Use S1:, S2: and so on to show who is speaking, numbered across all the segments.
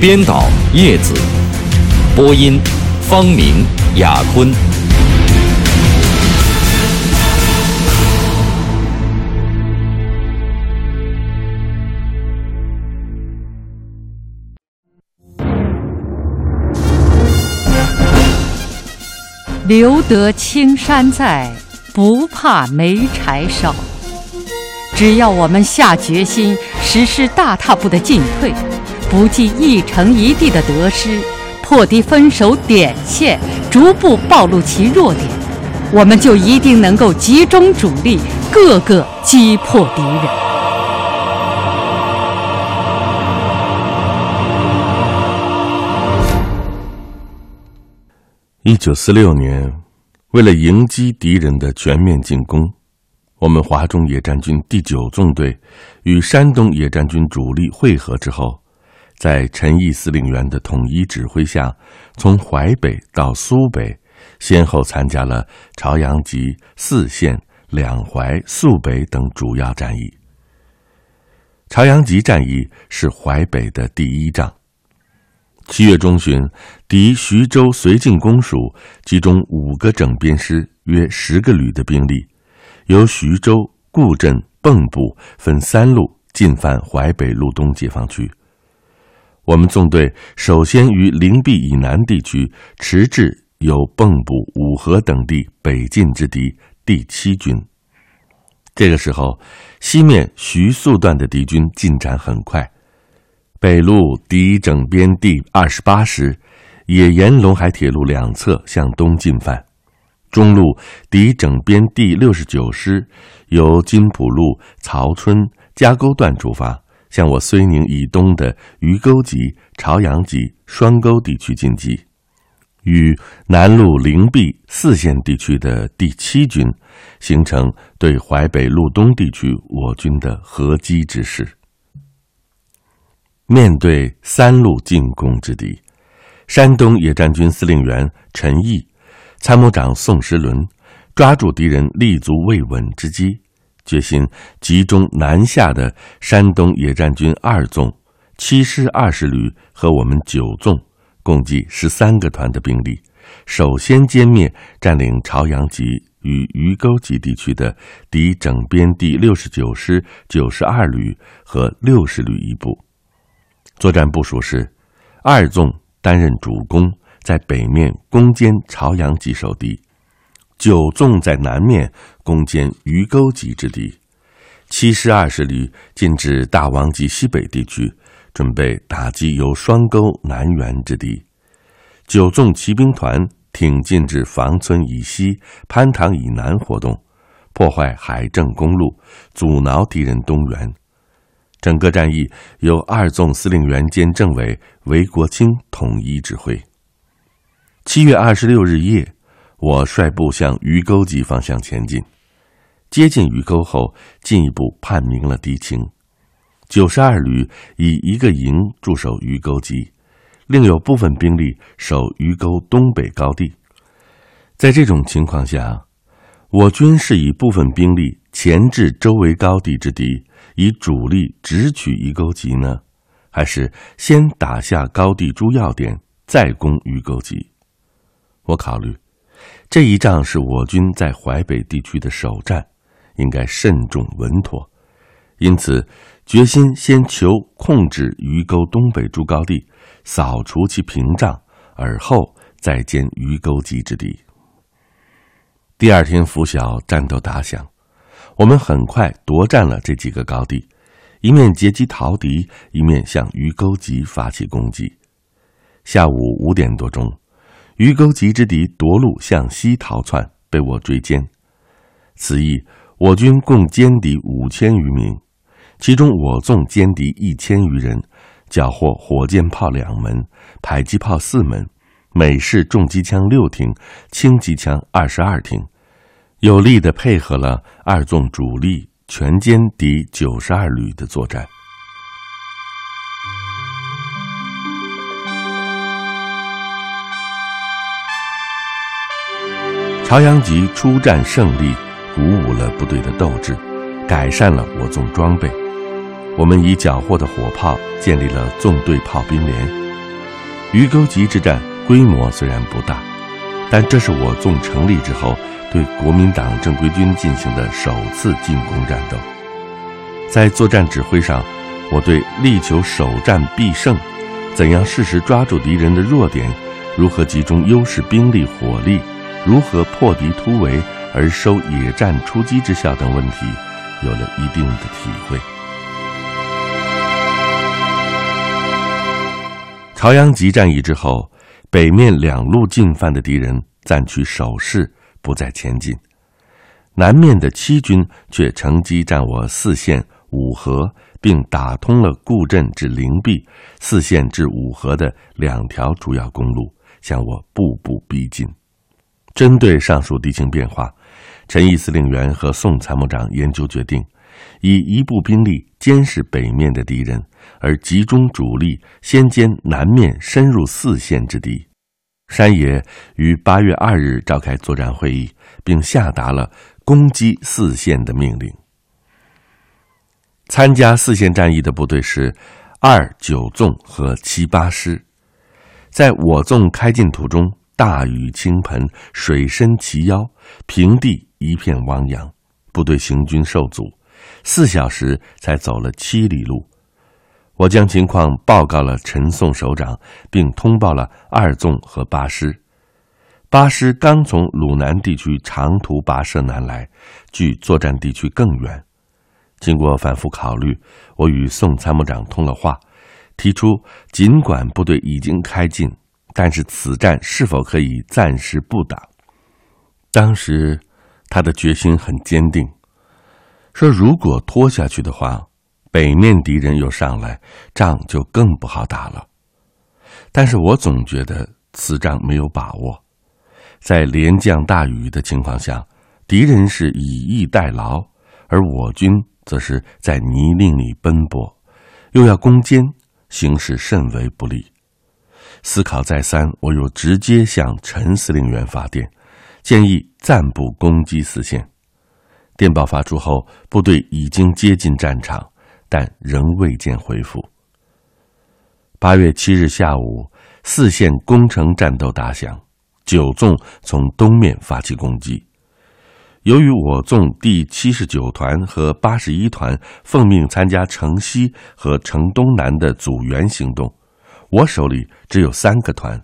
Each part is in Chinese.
S1: 编导叶子，播音方明、雅坤。
S2: 留得青山在，不怕没柴烧。只要我们下决心，实施大踏步的进退。不计一城一地的得失，破敌分守点线，逐步暴露其弱点，我们就一定能够集中主力，各个击破敌人。
S3: 一九四六年，为了迎击敌人的全面进攻，我们华中野战军第九纵队与山东野战军主力会合之后。在陈毅司令员的统一指挥下，从淮北到苏北，先后参加了朝阳集、泗县、两淮、肃北等主要战役。朝阳集战役是淮北的第一仗。七月中旬，敌徐州绥靖公署集中五个整编师、约十个旅的兵力，由徐州、固镇、蚌埠分三路进犯淮北路东解放区。我们纵队首先于灵璧以南地区迟滞有蚌埠、五河等地北进之敌第七军。这个时候，西面徐宿段的敌军进展很快，北路敌整编第二十八师也沿陇海铁路两侧向东进犯；中路敌整编第六十九师由金浦路曹村加沟段出发。向我睢宁以东的鱼沟集、朝阳集、双沟地区进击，与南路灵璧、四县地区的第七军形成对淮北路东地区我军的合击之势。面对三路进攻之敌，山东野战军司令员陈毅、参谋长宋时轮抓住敌人立足未稳之机。决心集中南下的山东野战军二纵、七师二十旅和我们九纵，共计十三个团的兵力，首先歼灭占领朝阳集与鱼沟集地区的敌整编第六十九师九十二旅和六十旅一部。作战部署是：二纵担任主攻，在北面攻坚朝阳集守敌。九纵在南面攻坚鱼沟集之敌，七师二十旅进至大王集西北地区，准备打击由双沟南援之敌。九纵骑兵团挺进至房村以西、潘塘以南活动，破坏海政公路，阻挠敌人东援。整个战役由二纵司令员兼政委韦国清统一指挥。七月二十六日夜。我率部向鱼沟集方向前进，接近鱼沟后，进一步判明了敌情。九十二旅以一个营驻守鱼沟集，另有部分兵力守鱼沟东北高地。在这种情况下，我军是以部分兵力前置周围高地之敌，以主力直取鱼沟集呢，还是先打下高地诸要点，再攻鱼沟集？我考虑。这一仗是我军在淮北地区的首战，应该慎重稳妥，因此决心先求控制鱼沟东北诸高地，扫除其屏障，而后再歼鱼沟集之敌。第二天拂晓，战斗打响，我们很快夺占了这几个高地，一面截击逃敌，一面向鱼沟集发起攻击。下午五点多钟。鱼沟集之敌夺路向西逃窜，被我追歼。此役我军共歼敌五千余名，其中我纵歼敌一千余人，缴获火箭炮两门、迫击炮四门、美式重机枪六挺、轻机枪二十二挺，有力的配合了二纵主力全歼敌九十二旅的作战。朝阳集出战胜利，鼓舞了部队的斗志，改善了我纵装备。我们以缴获的火炮建立了纵队炮兵连。鱼沟集之战规模虽然不大，但这是我纵成立之后对国民党正规军进行的首次进攻战斗。在作战指挥上，我对力求首战必胜，怎样适时抓住敌人的弱点，如何集中优势兵力火力。如何破敌突围而收野战出击之效等问题，有了一定的体会。朝阳集战役之后，北面两路进犯的敌人暂取守势，不再前进；南面的七军却乘机占我四县五河，并打通了固镇至灵璧、四县至五河的两条主要公路，向我步步逼近。针对上述敌情变化，陈毅司令员和宋参谋长研究决定，以一部兵力监视北面的敌人，而集中主力先歼南面深入四县之敌。山野于八月二日召开作战会议，并下达了攻击四县的命令。参加四县战役的部队是二九纵和七八师，在我纵开进途中。大雨倾盆，水深齐腰，平地一片汪洋，部队行军受阻，四小时才走了七里路。我将情况报告了陈宋首长，并通报了二纵和八师。八师刚从鲁南地区长途跋涉南来，距作战地区更远。经过反复考虑，我与宋参谋长通了话，提出尽管部队已经开进。但是此战是否可以暂时不打？当时他的决心很坚定，说如果拖下去的话，北面敌人又上来，仗就更不好打了。但是我总觉得此仗没有把握，在连降大雨的情况下，敌人是以逸待劳，而我军则是在泥泞里奔波，又要攻坚，形势甚为不利。思考再三，我又直接向陈司令员发电，建议暂不攻击四线。电报发出后，部队已经接近战场，但仍未见回复。八月七日下午，四线攻城战斗打响，九纵从东面发起攻击。由于我纵第七十九团和八十一团奉命参加城西和城东南的阻援行动。我手里只有三个团，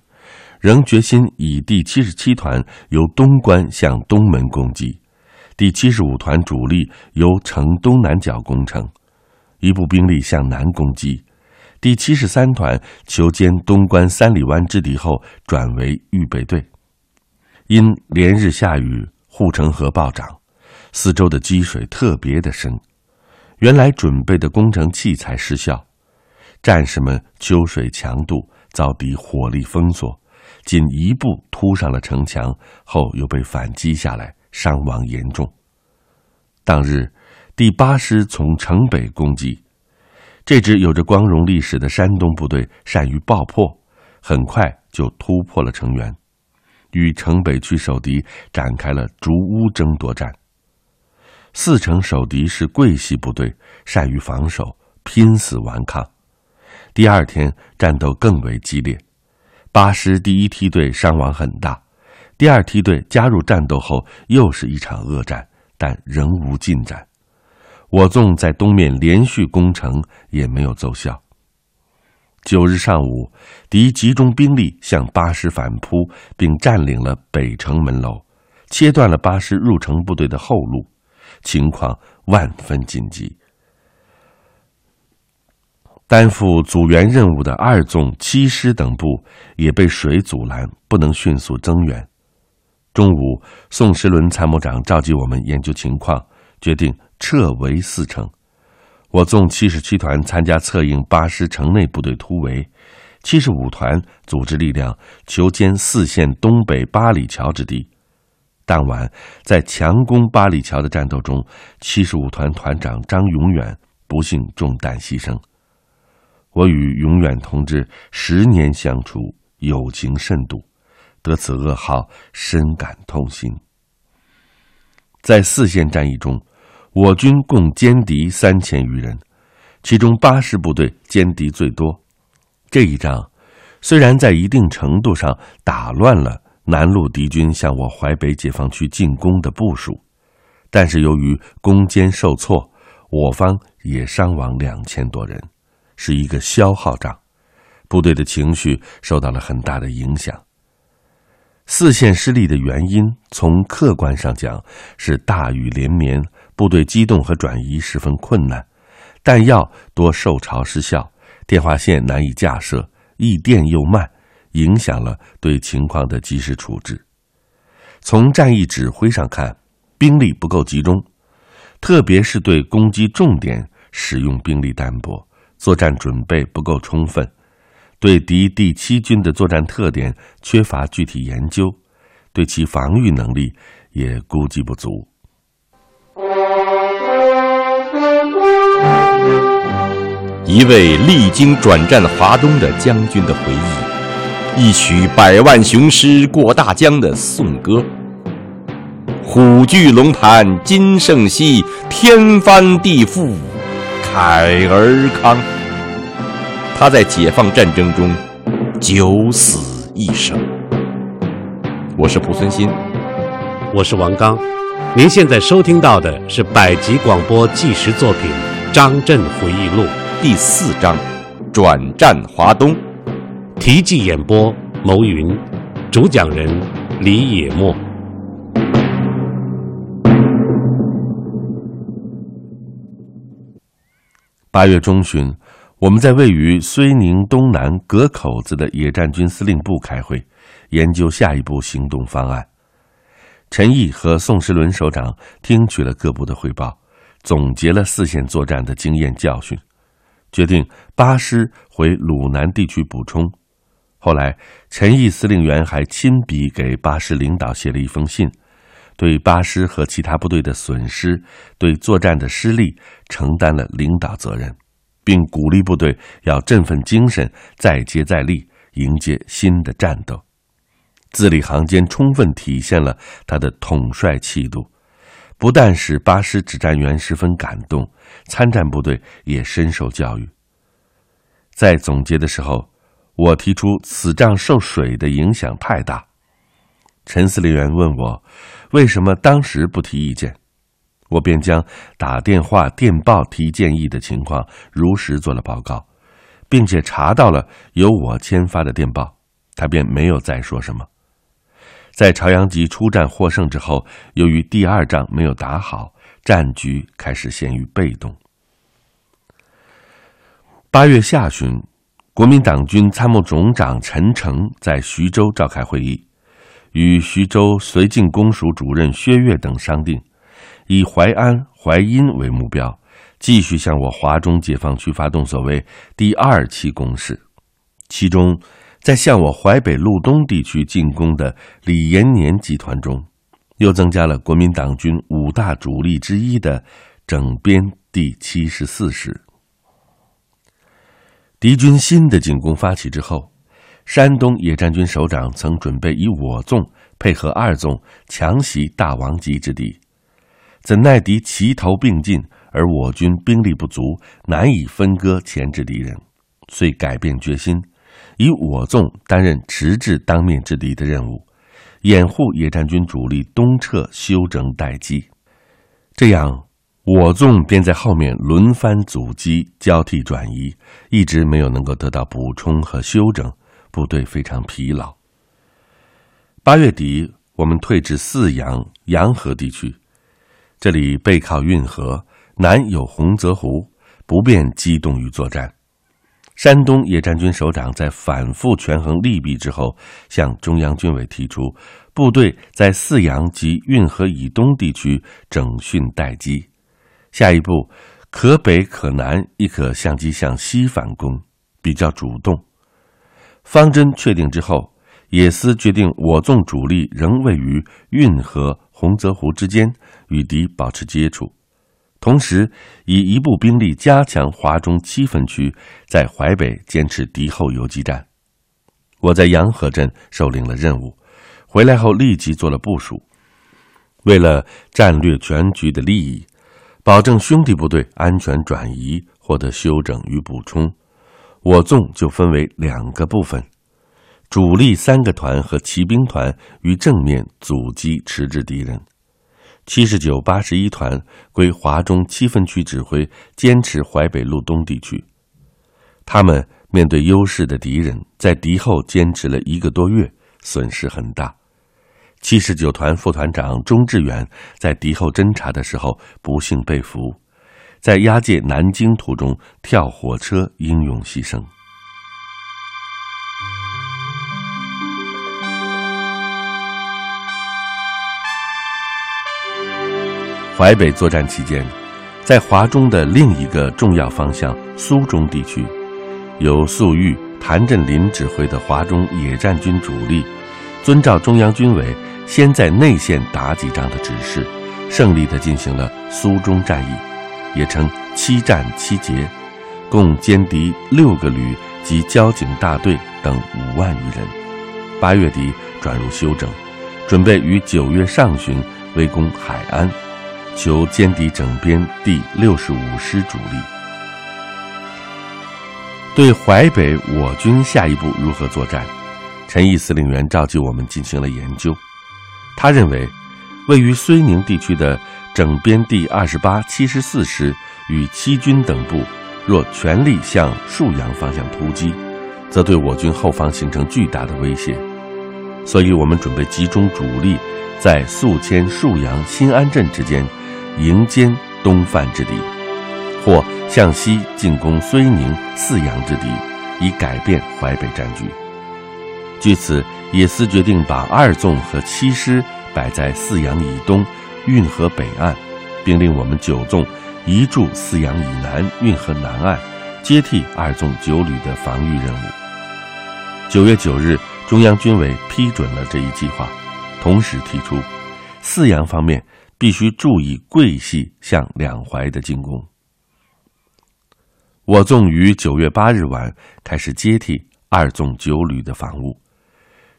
S3: 仍决心以第七十七团由东关向东门攻击，第七十五团主力由城东南角攻城，一部兵力向南攻击，第七十三团求歼东关三里湾之敌后转为预备队。因连日下雨，护城河暴涨，四周的积水特别的深，原来准备的工程器材失效。战士们秋水强渡，遭敌火力封锁，仅一步突上了城墙，后又被反击下来，伤亡严重。当日，第八师从城北攻击，这支有着光荣历史的山东部队善于爆破，很快就突破了城垣，与城北区守敌展开了逐屋争夺战。四城守敌是桂系部队，善于防守，拼死顽抗。第二天战斗更为激烈，八师第一梯队伤亡很大，第二梯队加入战斗后又是一场恶战，但仍无进展。我纵在东面连续攻城也没有奏效。九日上午，敌集中兵力向八师反扑，并占领了北城门楼，切断了八师入城部队的后路，情况万分紧急。担负阻援任务的二纵、七师等部也被水阻拦，不能迅速增援。中午，宋时轮参谋长召集我们研究情况，决定撤围四城。我纵七十七团参加策应八师城内部队突围，七十五团组织力量求歼四县东北八里桥之敌。当晚在强攻八里桥的战斗中，七十五团团长张永远不幸中弹牺牲。我与永远同志十年相处，友情甚笃，得此噩耗，深感痛心。在四线战役中，我军共歼敌三千余人，其中八师部队歼敌最多。这一仗虽然在一定程度上打乱了。南路敌军向我淮北解放区进攻的部署，但是由于攻坚受挫，我方也伤亡两千多人，是一个消耗战，部队的情绪受到了很大的影响。四线失利的原因，从客观上讲是大雨连绵，部队机动和转移十分困难，弹药多受潮失效，电话线难以架设，易电又慢。影响了对情况的及时处置。从战役指挥上看，兵力不够集中，特别是对攻击重点使用兵力单薄，作战准备不够充分，对敌第七军的作战特点缺乏具体研究，对其防御能力也估计不足。
S1: 一位历经转战华东的将军的回忆。一曲百万雄师过大江的颂歌，虎踞龙盘今胜昔，天翻地覆慨而慷。他在解放战争中九死一生。我是濮存昕，
S4: 我是王刚。您现在收听到的是百集广播纪实作品《张震回忆录》
S1: 第四章：转战华东。
S4: 题记演播：牟云，主讲人李野墨。
S3: 八月中旬，我们在位于睢宁东南葛口子的野战军司令部开会，研究下一步行动方案。陈毅和宋时轮首长听取了各部的汇报，总结了四线作战的经验教训，决定八师回鲁南地区补充。后来，陈毅司令员还亲笔给八师领导写了一封信，对八师和其他部队的损失、对作战的失利承担了领导责任，并鼓励部队要振奋精神，再接再厉，迎接新的战斗。字里行间充分体现了他的统帅气度，不但使八师指战员十分感动，参战部队也深受教育。在总结的时候。我提出此仗受水的影响太大，陈司令员问我为什么当时不提意见，我便将打电话、电报提建议的情况如实做了报告，并且查到了由我签发的电报，他便没有再说什么。在朝阳集出战获胜之后，由于第二仗没有打好，战局开始陷于被动。八月下旬。国民党军参谋总长陈诚在徐州召开会议，与徐州绥靖公署主任薛岳等商定，以淮安、淮阴为目标，继续向我华中解放区发动所谓第二期攻势。其中，在向我淮北路东地区进攻的李延年集团中，又增加了国民党军五大主力之一的整编第七十四师。敌军新的进攻发起之后，山东野战军首长曾准备以我纵配合二纵强袭大王集之地，怎奈敌齐头并进，而我军兵力不足，难以分割钳制敌人，遂改变决心，以我纵担任迟滞当面之敌的任务，掩护野战军主力东撤休整待机，这样。我纵便在后面轮番阻击、交替转移，一直没有能够得到补充和休整，部队非常疲劳。八月底，我们退至泗阳、洋河地区，这里背靠运河，南有洪泽湖，不便机动于作战。山东野战军首长在反复权衡利弊之后，向中央军委提出，部队在泗阳及运河以东地区整训待机。下一步，可北可南，亦可相机向西反攻，比较主动。方针确定之后，野司决定我纵主力仍位于运河、洪泽湖之间，与敌保持接触，同时以一部兵力加强华中七分区，在淮北坚持敌后游击战。我在洋河镇受领了任务，回来后立即做了部署。为了战略全局的利益，保证兄弟部队安全转移、获得休整与补充，我纵就分为两个部分：主力三个团和骑兵团于正面阻击迟滞敌人；七十九、八十一团归华中七分区指挥，坚持淮北路东地区。他们。面对优势的敌人，在敌后坚持了一个多月，损失很大。七十九团副团长钟志远在敌后侦察的时候不幸被俘，在押解南京途中跳火车，英勇牺牲。淮北作战期间，在华中的另一个重要方向苏中地区。由粟裕、谭震林指挥的华中野战军主力，遵照中央军委先在内线打几仗的指示，胜利地进行了苏中战役，也称七战七捷，共歼敌六个旅及交警大队等五万余人。八月底转入休整，准备于九月上旬围攻海安，求歼敌整编第六十五师主力。对淮北我军下一步如何作战，陈毅司令员召集我们进行了研究。他认为，位于睢宁地区的整编第二十八、七十四师与七军等部，若全力向沭阳方向突击，则对我军后方形成巨大的威胁。所以我们准备集中主力，在宿迁、沭阳、新安镇之间，迎歼东犯之敌，或。向西进攻睢宁、泗阳之敌，以改变淮北战局。据此，野司决定把二纵和七师摆在泗阳以东、运河北岸，并令我们九纵移驻泗阳以南、运河南岸，接替二纵九旅的防御任务。九月九日，中央军委批准了这一计划，同时提出，泗阳方面必须注意桂系向两淮的进攻。我纵于九月八日晚开始接替二纵九旅的防务，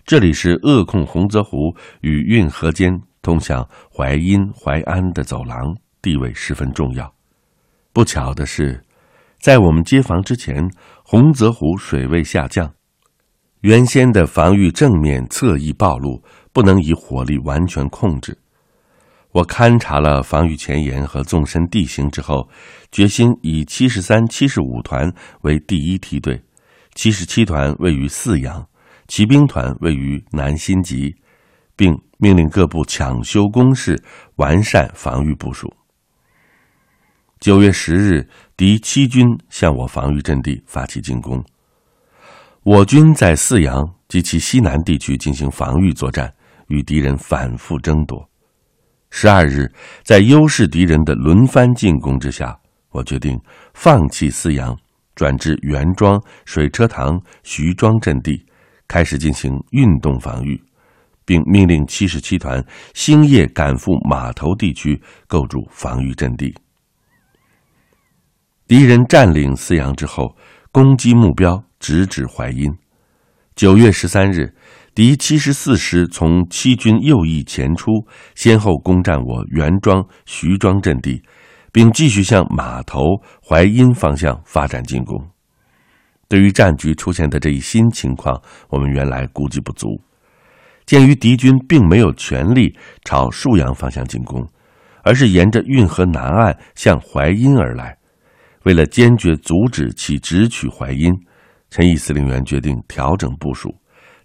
S3: 这里是扼控洪泽湖与运河间通向淮阴、淮安的走廊，地位十分重要。不巧的是，在我们接防之前，洪泽湖水位下降，原先的防御正面侧翼暴露，不能以火力完全控制。我勘察了防御前沿和纵深地形之后，决心以七十三、七十五团为第一梯队，七十七团位于泗阳，骑兵团位于南新集，并命令各部抢修工事，完善防御部署。九月十日，敌七军向我防御阵地发起进攻，我军在泗阳及其西南地区进行防御作战，与敌人反复争夺。十二日，在优势敌人的轮番进攻之下，我决定放弃泗阳，转至袁庄、水车塘、徐庄阵地，开始进行运动防御，并命令七十七团星夜赶赴码头地区构筑防御阵地。敌人占领泗阳之后，攻击目标直指淮阴。九月十三日。敌七十四师从七军右翼前出，先后攻占我袁庄、徐庄阵地，并继续向码头、淮阴方向发展进攻。对于战局出现的这一新情况，我们原来估计不足。鉴于敌军并没有全力朝沭阳方向进攻，而是沿着运河南岸向淮阴而来，为了坚决阻止其直取淮阴，陈毅司令员决定调整部署。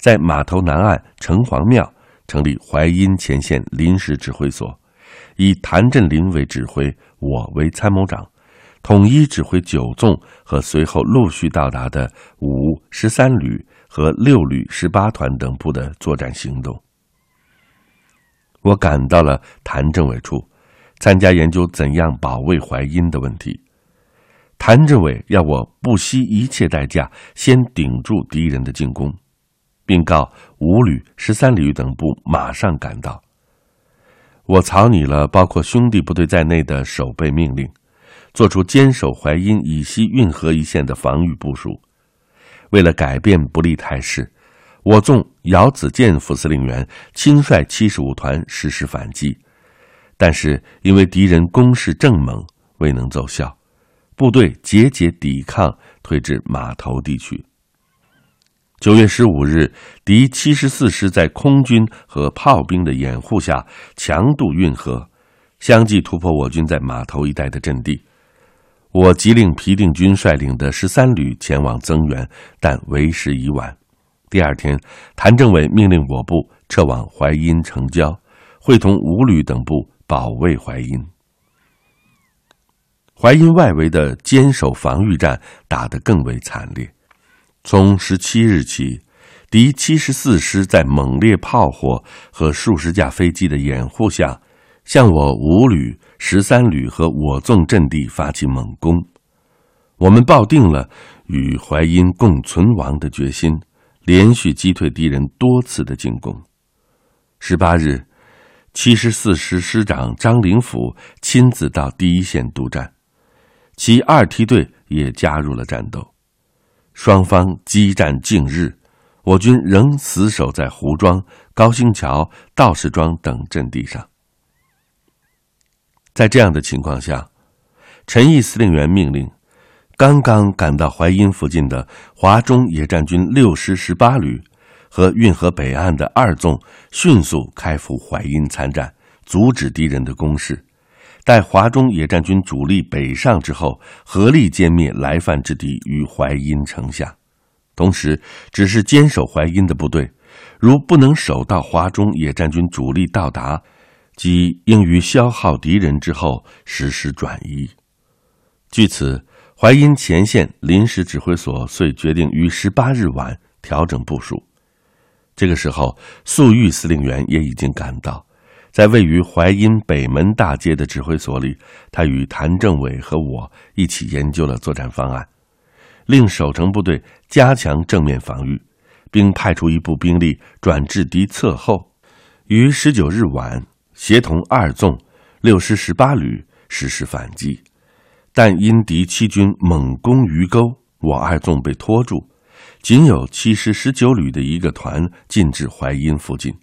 S3: 在码头南岸城隍庙成立淮阴前线临时指挥所，以谭震林为指挥，我为参谋长，统一指挥九纵和随后陆续到达的五十三旅和六旅十八团等部的作战行动。我赶到了谭政委处，参加研究怎样保卫淮阴的问题。谭政委要我不惜一切代价先顶住敌人的进攻，并告五旅、十三旅等部马上赶到。我草拟了包括兄弟部队在内的守备命令，做出坚守淮阴以西运河一线的防御部署。为了改变不利态势，我纵姚子健副司令员亲率七十五团实施反击，但是因为敌人攻势正猛，未能奏效。部队节节抵抗，退至码头地区。九月十五日，敌七十四师在空军和炮兵的掩护下强渡运河，相继突破我军在码头一带的阵地。我急令皮定均率领的十三旅前往增援，但为时已晚。第二天，谭政委命令我部撤往淮阴城郊，会同五旅等部保卫淮阴。淮阴外围的坚守防御战打得更为惨烈。从十七日起，敌七十四师在猛烈炮火和数十架飞机的掩护下，向我五旅、十三旅和我纵阵地发起猛攻。我们抱定了与淮阴共存亡的决心，连续击退敌人多次的进攻。十八日，七十四师师长张灵甫亲自到第一线督战。其二梯队也加入了战斗，双方激战近日，我军仍死守在胡庄、高兴桥、道士庄等阵地上。在这样的情况下，陈毅司令员命令刚刚赶到淮阴附近的华中野战军六师十八旅和运河北岸的二纵迅速开赴淮阴参战，阻止敌人的攻势。待华中野战军主力北上之后，合力歼灭来犯之敌于淮阴城下。同时，只是坚守淮阴的部队，如不能守到华中野战军主力到达，即应于消耗敌人之后实施转移。据此，淮阴前线临时指挥所遂决定于十八日晚调整部署。这个时候，粟裕司令员也已经赶到。在位于淮阴北门大街的指挥所里，他与谭政委和我一起研究了作战方案，令守城部队加强正面防御，并派出一部兵力转至敌侧后，于十九日晚协同二纵、六师十八旅实施反击，但因敌七军猛攻鱼沟，我二纵被拖住，仅有七师十九旅的一个团进至淮阴附近。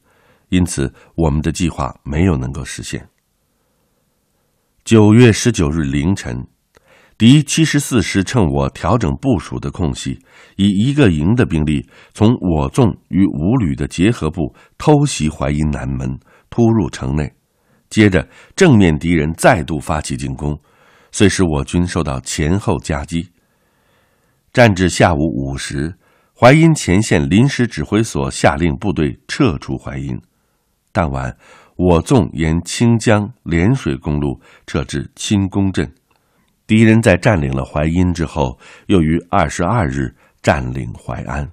S3: 因此，我们的计划没有能够实现。九月十九日凌晨，敌七十四师趁我调整部署的空隙，以一个营的兵力从我纵与五旅的结合部偷袭淮阴南门，突入城内。接着，正面敌人再度发起进攻，遂使我军受到前后夹击。战至下午五时，淮阴前线临时指挥所下令部队撤出淮阴。当晚，我纵沿清江涟水公路撤至清宫镇，敌人在占领了淮阴之后，又于二十二日占领淮安。